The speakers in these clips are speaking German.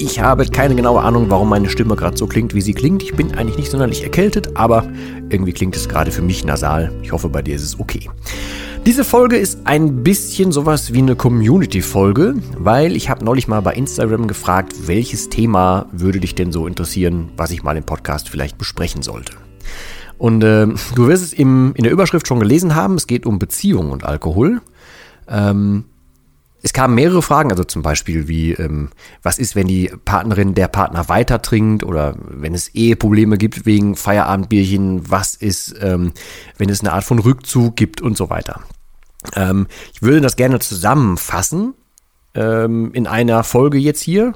Ich habe keine genaue Ahnung, warum meine Stimme gerade so klingt, wie sie klingt. Ich bin eigentlich nicht sonderlich erkältet, aber irgendwie klingt es gerade für mich nasal. Ich hoffe, bei dir ist es okay. Diese Folge ist ein bisschen sowas wie eine Community-Folge, weil ich habe neulich mal bei Instagram gefragt, welches Thema würde dich denn so interessieren, was ich mal im Podcast vielleicht besprechen sollte. Und äh, du wirst es im, in der Überschrift schon gelesen haben, es geht um Beziehung und Alkohol. Ähm, es kamen mehrere Fragen, also zum Beispiel wie, ähm, was ist, wenn die Partnerin der Partner weiter trinkt oder wenn es Eheprobleme gibt wegen Feierabendbierchen, was ist, ähm, wenn es eine Art von Rückzug gibt und so weiter. Ähm, ich würde das gerne zusammenfassen ähm, in einer Folge jetzt hier.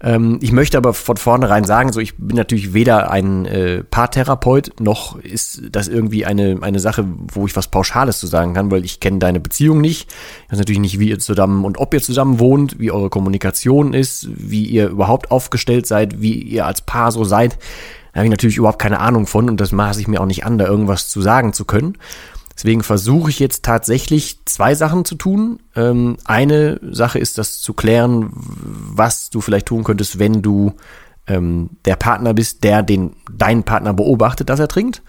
Ähm, ich möchte aber von vornherein sagen, so ich bin natürlich weder ein äh, Paartherapeut, noch ist das irgendwie eine, eine Sache, wo ich was Pauschales zu sagen kann, weil ich kenne deine Beziehung nicht. Ich weiß natürlich nicht, wie ihr zusammen und ob ihr zusammen wohnt, wie eure Kommunikation ist, wie ihr überhaupt aufgestellt seid, wie ihr als Paar so seid. Da habe ich natürlich überhaupt keine Ahnung von und das maße ich mir auch nicht an, da irgendwas zu sagen zu können. Deswegen versuche ich jetzt tatsächlich zwei Sachen zu tun. Ähm, eine Sache ist, das zu klären, was du vielleicht tun könntest, wenn du ähm, der Partner bist, der den deinen Partner beobachtet, dass er trinkt.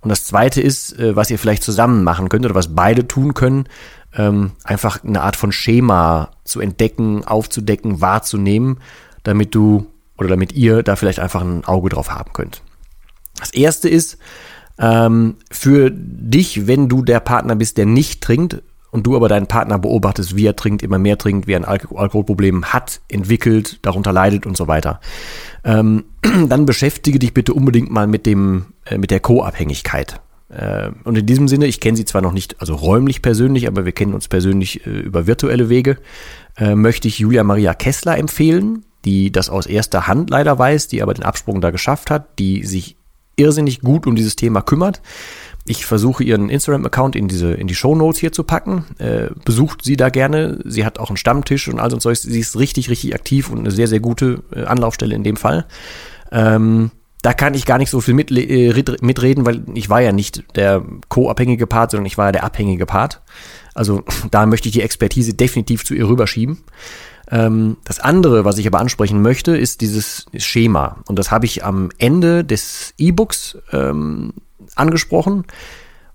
Und das zweite ist, äh, was ihr vielleicht zusammen machen könnt oder was beide tun können, ähm, einfach eine Art von Schema zu entdecken, aufzudecken, wahrzunehmen, damit du oder damit ihr da vielleicht einfach ein Auge drauf haben könnt. Das erste ist, ähm, für dich, wenn du der Partner bist, der nicht trinkt und du aber deinen Partner beobachtest, wie er trinkt, immer mehr trinkt, wie er ein Al Alkoholproblem hat, entwickelt, darunter leidet und so weiter, ähm, dann beschäftige dich bitte unbedingt mal mit dem, äh, mit der Co-Abhängigkeit. Äh, und in diesem Sinne, ich kenne sie zwar noch nicht, also räumlich persönlich, aber wir kennen uns persönlich äh, über virtuelle Wege, äh, möchte ich Julia Maria Kessler empfehlen, die das aus erster Hand leider weiß, die aber den Absprung da geschafft hat, die sich irrsinnig gut um dieses Thema kümmert. Ich versuche ihren Instagram-Account in diese in die Show Notes hier zu packen. Äh, besucht sie da gerne. Sie hat auch einen Stammtisch und all so Zeug. Sie ist richtig, richtig aktiv und eine sehr, sehr gute äh, Anlaufstelle in dem Fall. Ähm, da kann ich gar nicht so viel mit, äh, mitreden, weil ich war ja nicht der co-abhängige Part, sondern ich war ja der abhängige Part. Also da möchte ich die Expertise definitiv zu ihr rüberschieben. Ähm, das andere, was ich aber ansprechen möchte, ist dieses Schema. Und das habe ich am Ende des E-Books ähm, angesprochen,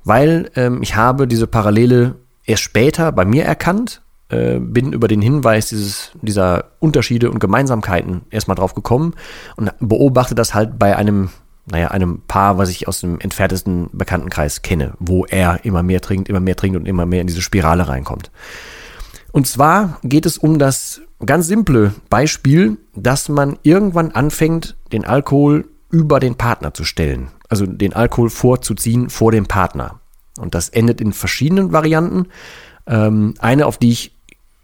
weil ähm, ich habe diese Parallele erst später bei mir erkannt, äh, bin über den Hinweis dieses, dieser Unterschiede und Gemeinsamkeiten erstmal drauf gekommen und beobachte das halt bei einem naja, einem Paar, was ich aus dem entferntesten Bekanntenkreis kenne, wo er immer mehr trinkt, immer mehr trinkt und immer mehr in diese Spirale reinkommt. Und zwar geht es um das ganz simple Beispiel, dass man irgendwann anfängt, den Alkohol über den Partner zu stellen. Also den Alkohol vorzuziehen vor dem Partner. Und das endet in verschiedenen Varianten. Ähm, eine, auf die ich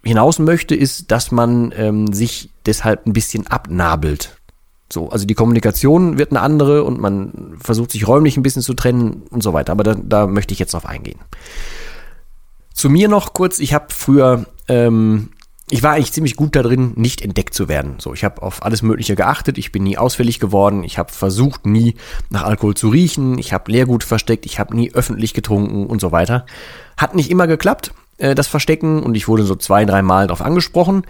hinaus möchte, ist, dass man ähm, sich deshalb ein bisschen abnabelt. So, also die Kommunikation wird eine andere und man versucht sich räumlich ein bisschen zu trennen und so weiter. Aber da, da möchte ich jetzt drauf eingehen. Zu mir noch kurz, ich habe früher, ähm, ich war eigentlich ziemlich gut da drin, nicht entdeckt zu werden. So, ich habe auf alles Mögliche geachtet, ich bin nie ausfällig geworden, ich habe versucht, nie nach Alkohol zu riechen, ich habe Leergut versteckt, ich habe nie öffentlich getrunken und so weiter. Hat nicht immer geklappt, äh, das Verstecken, und ich wurde so zwei, drei Mal darauf angesprochen,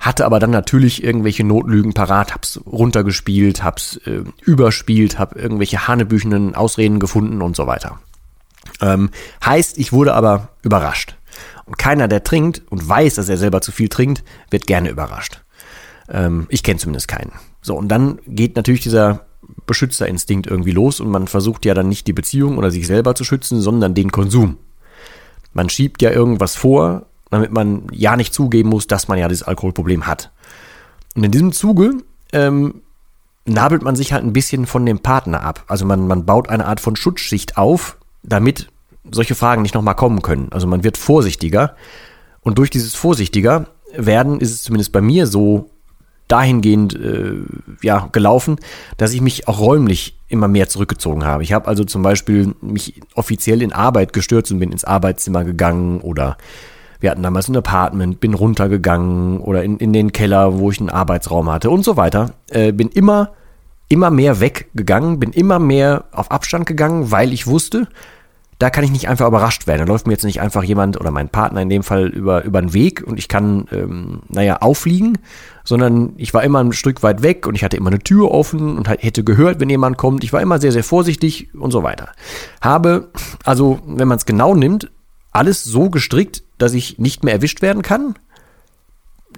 hatte aber dann natürlich irgendwelche Notlügen parat, hab's runtergespielt, hab's äh, überspielt, hab irgendwelche hanebüchenen Ausreden gefunden und so weiter. Ähm, heißt, ich wurde aber überrascht. Und keiner, der trinkt und weiß, dass er selber zu viel trinkt, wird gerne überrascht. Ähm, ich kenne zumindest keinen. So, und dann geht natürlich dieser Beschützerinstinkt irgendwie los und man versucht ja dann nicht die Beziehung oder sich selber zu schützen, sondern den Konsum. Man schiebt ja irgendwas vor, damit man ja nicht zugeben muss, dass man ja dieses Alkoholproblem hat. Und in diesem Zuge ähm, nabelt man sich halt ein bisschen von dem Partner ab. Also man, man baut eine Art von Schutzschicht auf, damit solche Fragen nicht nochmal kommen können. Also man wird vorsichtiger. Und durch dieses Vorsichtiger werden, ist es zumindest bei mir so dahingehend äh, ja, gelaufen, dass ich mich auch räumlich immer mehr zurückgezogen habe. Ich habe also zum Beispiel mich offiziell in Arbeit gestürzt und bin ins Arbeitszimmer gegangen oder wir hatten damals ein Apartment, bin runtergegangen oder in, in den Keller, wo ich einen Arbeitsraum hatte und so weiter. Äh, bin immer, immer mehr weggegangen, bin immer mehr auf Abstand gegangen, weil ich wusste, da kann ich nicht einfach überrascht werden. Da läuft mir jetzt nicht einfach jemand oder mein Partner in dem Fall über, über den Weg und ich kann, ähm, naja, auffliegen, sondern ich war immer ein Stück weit weg und ich hatte immer eine Tür offen und hätte gehört, wenn jemand kommt. Ich war immer sehr, sehr vorsichtig und so weiter. Habe, also, wenn man es genau nimmt, alles so gestrickt, dass ich nicht mehr erwischt werden kann,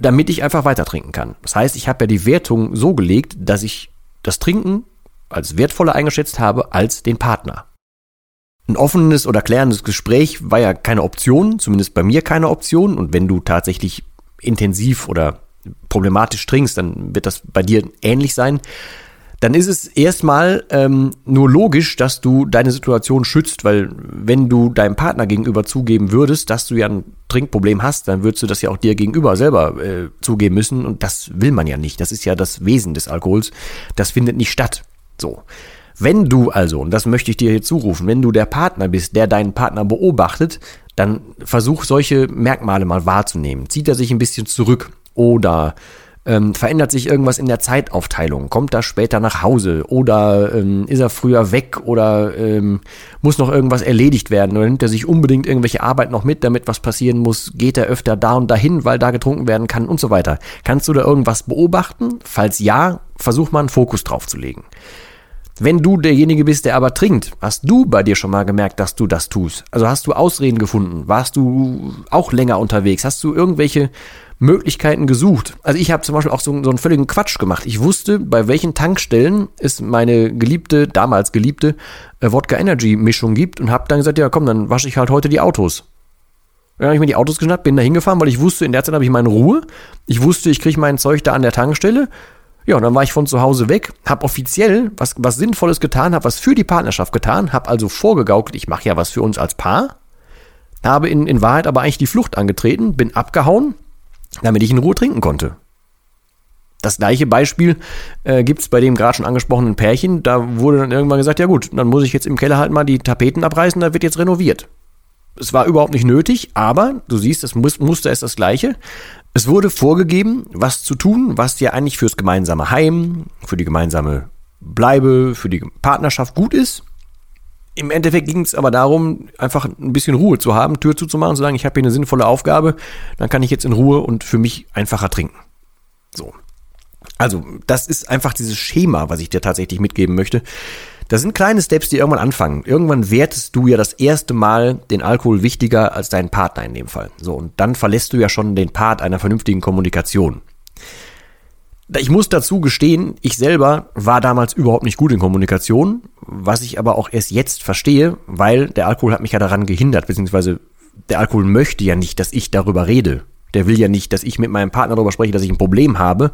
damit ich einfach weiter trinken kann. Das heißt, ich habe ja die Wertung so gelegt, dass ich das Trinken als wertvoller eingeschätzt habe als den Partner. Ein offenes oder klärendes Gespräch war ja keine Option, zumindest bei mir keine Option. Und wenn du tatsächlich intensiv oder problematisch trinkst, dann wird das bei dir ähnlich sein. Dann ist es erstmal ähm, nur logisch, dass du deine Situation schützt, weil wenn du deinem Partner gegenüber zugeben würdest, dass du ja ein Trinkproblem hast, dann würdest du das ja auch dir gegenüber selber äh, zugeben müssen und das will man ja nicht. Das ist ja das Wesen des Alkohols. Das findet nicht statt. So. Wenn du also, und das möchte ich dir hier zurufen, wenn du der Partner bist, der deinen Partner beobachtet, dann versuch solche Merkmale mal wahrzunehmen. Zieht er sich ein bisschen zurück oder ähm, verändert sich irgendwas in der Zeitaufteilung? Kommt er später nach Hause oder ähm, ist er früher weg oder ähm, muss noch irgendwas erledigt werden oder nimmt er sich unbedingt irgendwelche Arbeit noch mit, damit was passieren muss? Geht er öfter da und dahin, weil da getrunken werden kann und so weiter? Kannst du da irgendwas beobachten? Falls ja, versuch mal einen Fokus drauf zu legen. Wenn du derjenige bist, der aber trinkt, hast du bei dir schon mal gemerkt, dass du das tust? Also hast du Ausreden gefunden? Warst du auch länger unterwegs? Hast du irgendwelche Möglichkeiten gesucht? Also ich habe zum Beispiel auch so, so einen völligen Quatsch gemacht. Ich wusste, bei welchen Tankstellen es meine geliebte, damals geliebte äh, Wodka Energy Mischung gibt und habe dann gesagt, ja komm, dann wasche ich halt heute die Autos. Dann habe ich mir die Autos geschnappt, bin da hingefahren, weil ich wusste, in der Zeit habe ich meine Ruhe. Ich wusste, ich kriege mein Zeug da an der Tankstelle ja, und dann war ich von zu Hause weg, habe offiziell was, was Sinnvolles getan, habe was für die Partnerschaft getan, habe also vorgegaukelt, ich mache ja was für uns als Paar, habe in, in Wahrheit aber eigentlich die Flucht angetreten, bin abgehauen, damit ich in Ruhe trinken konnte. Das gleiche Beispiel äh, gibt es bei dem gerade schon angesprochenen Pärchen. Da wurde dann irgendwann gesagt, ja gut, dann muss ich jetzt im Keller halt mal die Tapeten abreißen, da wird jetzt renoviert. Es war überhaupt nicht nötig, aber du siehst, das Muster ist das gleiche. Es wurde vorgegeben, was zu tun, was ja eigentlich fürs gemeinsame Heim, für die gemeinsame Bleibe, für die Partnerschaft gut ist. Im Endeffekt ging es aber darum, einfach ein bisschen Ruhe zu haben, Tür zuzumachen zu sagen, ich habe hier eine sinnvolle Aufgabe, dann kann ich jetzt in Ruhe und für mich einfacher trinken. So. Also, das ist einfach dieses Schema, was ich dir tatsächlich mitgeben möchte. Das sind kleine Steps, die irgendwann anfangen. Irgendwann wertest du ja das erste Mal den Alkohol wichtiger als deinen Partner in dem Fall. So, und dann verlässt du ja schon den Part einer vernünftigen Kommunikation. Ich muss dazu gestehen, ich selber war damals überhaupt nicht gut in Kommunikation, was ich aber auch erst jetzt verstehe, weil der Alkohol hat mich ja daran gehindert, beziehungsweise der Alkohol möchte ja nicht, dass ich darüber rede. Der will ja nicht, dass ich mit meinem Partner darüber spreche, dass ich ein Problem habe,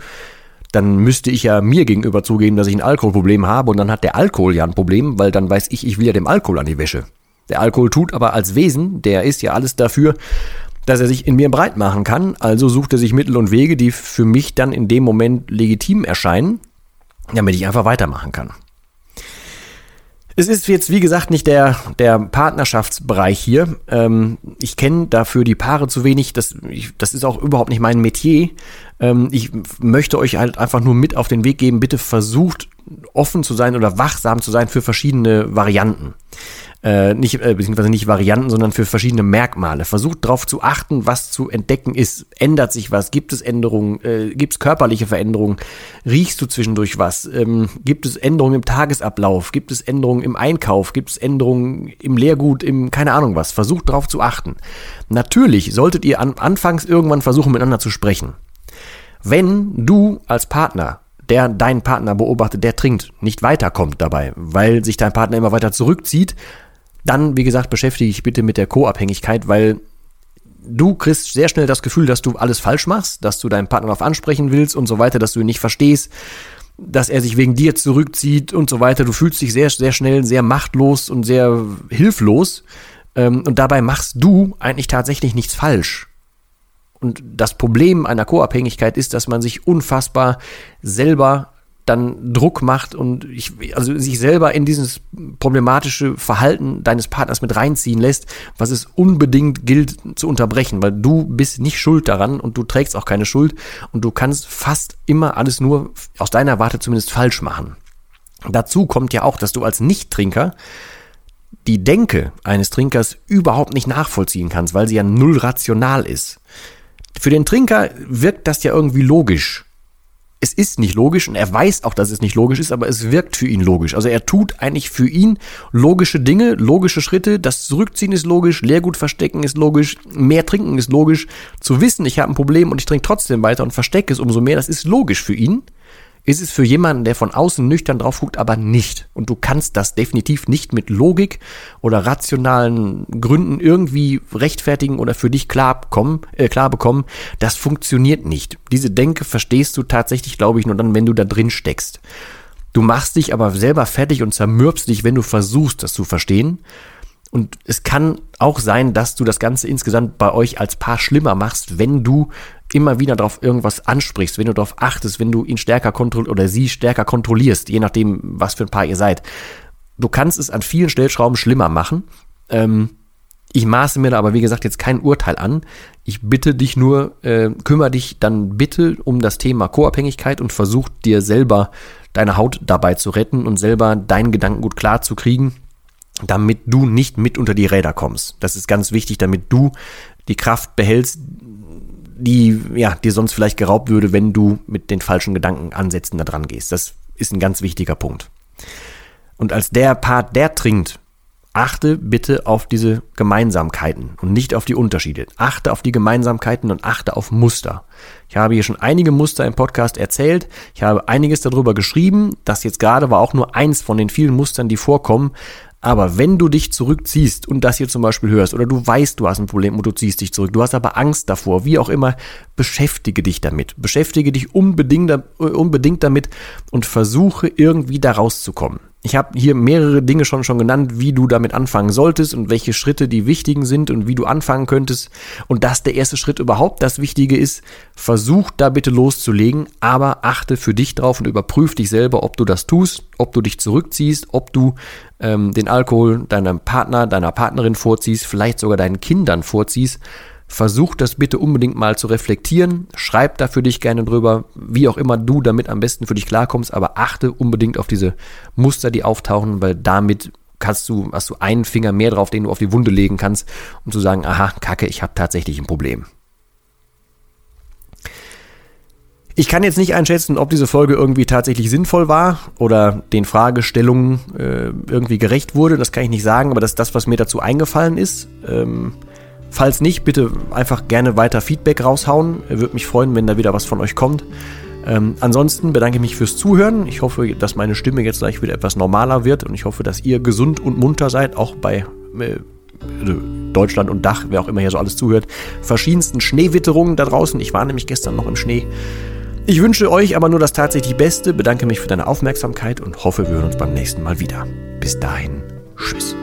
dann müsste ich ja mir gegenüber zugeben, dass ich ein Alkoholproblem habe und dann hat der Alkohol ja ein Problem, weil dann weiß ich, ich will ja dem Alkohol an die Wäsche. Der Alkohol tut aber als Wesen, der ist ja alles dafür, dass er sich in mir breit machen kann, also sucht er sich Mittel und Wege, die für mich dann in dem Moment legitim erscheinen, damit ich einfach weitermachen kann. Es ist jetzt, wie gesagt, nicht der, der Partnerschaftsbereich hier. Ähm, ich kenne dafür die Paare zu wenig. Das, ich, das ist auch überhaupt nicht mein Metier. Ähm, ich möchte euch halt einfach nur mit auf den Weg geben. Bitte versucht offen zu sein oder wachsam zu sein für verschiedene Varianten äh, nicht, äh, beziehungsweise nicht Varianten, sondern für verschiedene Merkmale. Versucht darauf zu achten, was zu entdecken ist. Ändert sich was? Gibt es Änderungen? Äh, Gibt es körperliche Veränderungen? Riechst du zwischendurch was? Ähm, gibt es Änderungen im Tagesablauf? Gibt es Änderungen im Einkauf? Gibt es Änderungen im Lehrgut? Im keine Ahnung was? Versucht darauf zu achten. Natürlich solltet ihr an, anfangs irgendwann versuchen, miteinander zu sprechen. Wenn du als Partner der deinen Partner beobachtet, der trinkt, nicht weiterkommt dabei, weil sich dein Partner immer weiter zurückzieht, dann, wie gesagt, beschäftige dich bitte mit der Co-Abhängigkeit, weil du kriegst sehr schnell das Gefühl, dass du alles falsch machst, dass du deinen Partner darauf ansprechen willst und so weiter, dass du ihn nicht verstehst, dass er sich wegen dir zurückzieht und so weiter. Du fühlst dich sehr, sehr schnell sehr machtlos und sehr hilflos. Ähm, und dabei machst du eigentlich tatsächlich nichts falsch. Und das Problem einer Co-Abhängigkeit ist, dass man sich unfassbar selber dann Druck macht und ich, also sich selber in dieses problematische Verhalten deines Partners mit reinziehen lässt, was es unbedingt gilt zu unterbrechen, weil du bist nicht schuld daran und du trägst auch keine Schuld und du kannst fast immer alles nur aus deiner Warte zumindest falsch machen. Dazu kommt ja auch, dass du als Nichttrinker die Denke eines Trinkers überhaupt nicht nachvollziehen kannst, weil sie ja null rational ist. Für den Trinker wirkt das ja irgendwie logisch. Es ist nicht logisch und er weiß auch, dass es nicht logisch ist, aber es wirkt für ihn logisch. Also er tut eigentlich für ihn logische Dinge, logische Schritte. Das Zurückziehen ist logisch, Leergut verstecken ist logisch, mehr trinken ist logisch. Zu wissen, ich habe ein Problem und ich trinke trotzdem weiter und verstecke es umso mehr, das ist logisch für ihn ist es für jemanden, der von außen nüchtern drauf guckt, aber nicht. Und du kannst das definitiv nicht mit Logik oder rationalen Gründen irgendwie rechtfertigen oder für dich klar, bekommen, äh, klar bekommen. Das funktioniert nicht. Diese Denke verstehst du tatsächlich, glaube ich, nur dann, wenn du da drin steckst. Du machst dich aber selber fertig und zermürbst dich, wenn du versuchst, das zu verstehen. Und es kann auch sein, dass du das Ganze insgesamt bei euch als Paar schlimmer machst, wenn du immer wieder darauf irgendwas ansprichst, wenn du darauf achtest, wenn du ihn stärker kontrollierst oder sie stärker kontrollierst, je nachdem, was für ein Paar ihr seid. Du kannst es an vielen Stellschrauben schlimmer machen. Ähm, ich maße mir da aber, wie gesagt, jetzt kein Urteil an. Ich bitte dich nur, äh, kümmere dich dann bitte um das Thema Co-Abhängigkeit und versuch dir selber deine Haut dabei zu retten und selber deinen Gedanken gut klar zu kriegen damit du nicht mit unter die Räder kommst. Das ist ganz wichtig, damit du die Kraft behältst, die ja dir sonst vielleicht geraubt würde, wenn du mit den falschen Gedankenansätzen da dran gehst. Das ist ein ganz wichtiger Punkt. Und als der Part, der trinkt, achte bitte auf diese Gemeinsamkeiten und nicht auf die Unterschiede. Achte auf die Gemeinsamkeiten und achte auf Muster. Ich habe hier schon einige Muster im Podcast erzählt. Ich habe einiges darüber geschrieben. Das jetzt gerade war auch nur eins von den vielen Mustern, die vorkommen. Aber wenn du dich zurückziehst und das hier zum Beispiel hörst oder du weißt, du hast ein Problem und du ziehst dich zurück, du hast aber Angst davor, wie auch immer, beschäftige dich damit. Beschäftige dich unbedingt, äh, unbedingt damit und versuche irgendwie da rauszukommen. Ich habe hier mehrere Dinge schon schon genannt, wie du damit anfangen solltest und welche Schritte die wichtigen sind und wie du anfangen könntest. Und dass der erste Schritt überhaupt das Wichtige ist, versuch da bitte loszulegen, aber achte für dich drauf und überprüf dich selber, ob du das tust, ob du dich zurückziehst, ob du ähm, den Alkohol deinem Partner, deiner Partnerin vorziehst, vielleicht sogar deinen Kindern vorziehst Versuch das bitte unbedingt mal zu reflektieren. Schreib da für dich gerne drüber, wie auch immer du damit am besten für dich klarkommst, aber achte unbedingt auf diese Muster, die auftauchen, weil damit kannst du, hast du einen Finger mehr drauf, den du auf die Wunde legen kannst, um zu sagen, aha, Kacke, ich habe tatsächlich ein Problem. Ich kann jetzt nicht einschätzen, ob diese Folge irgendwie tatsächlich sinnvoll war oder den Fragestellungen äh, irgendwie gerecht wurde. Das kann ich nicht sagen, aber das ist das, was mir dazu eingefallen ist. Ähm, Falls nicht, bitte einfach gerne weiter Feedback raushauen. Würde mich freuen, wenn da wieder was von euch kommt. Ähm, ansonsten bedanke ich mich fürs Zuhören. Ich hoffe, dass meine Stimme jetzt gleich wieder etwas normaler wird und ich hoffe, dass ihr gesund und munter seid, auch bei äh, Deutschland und Dach, wer auch immer hier so alles zuhört. Verschiedensten Schneewitterungen da draußen. Ich war nämlich gestern noch im Schnee. Ich wünsche euch aber nur das tatsächlich Beste, bedanke mich für deine Aufmerksamkeit und hoffe, wir hören uns beim nächsten Mal wieder. Bis dahin, tschüss.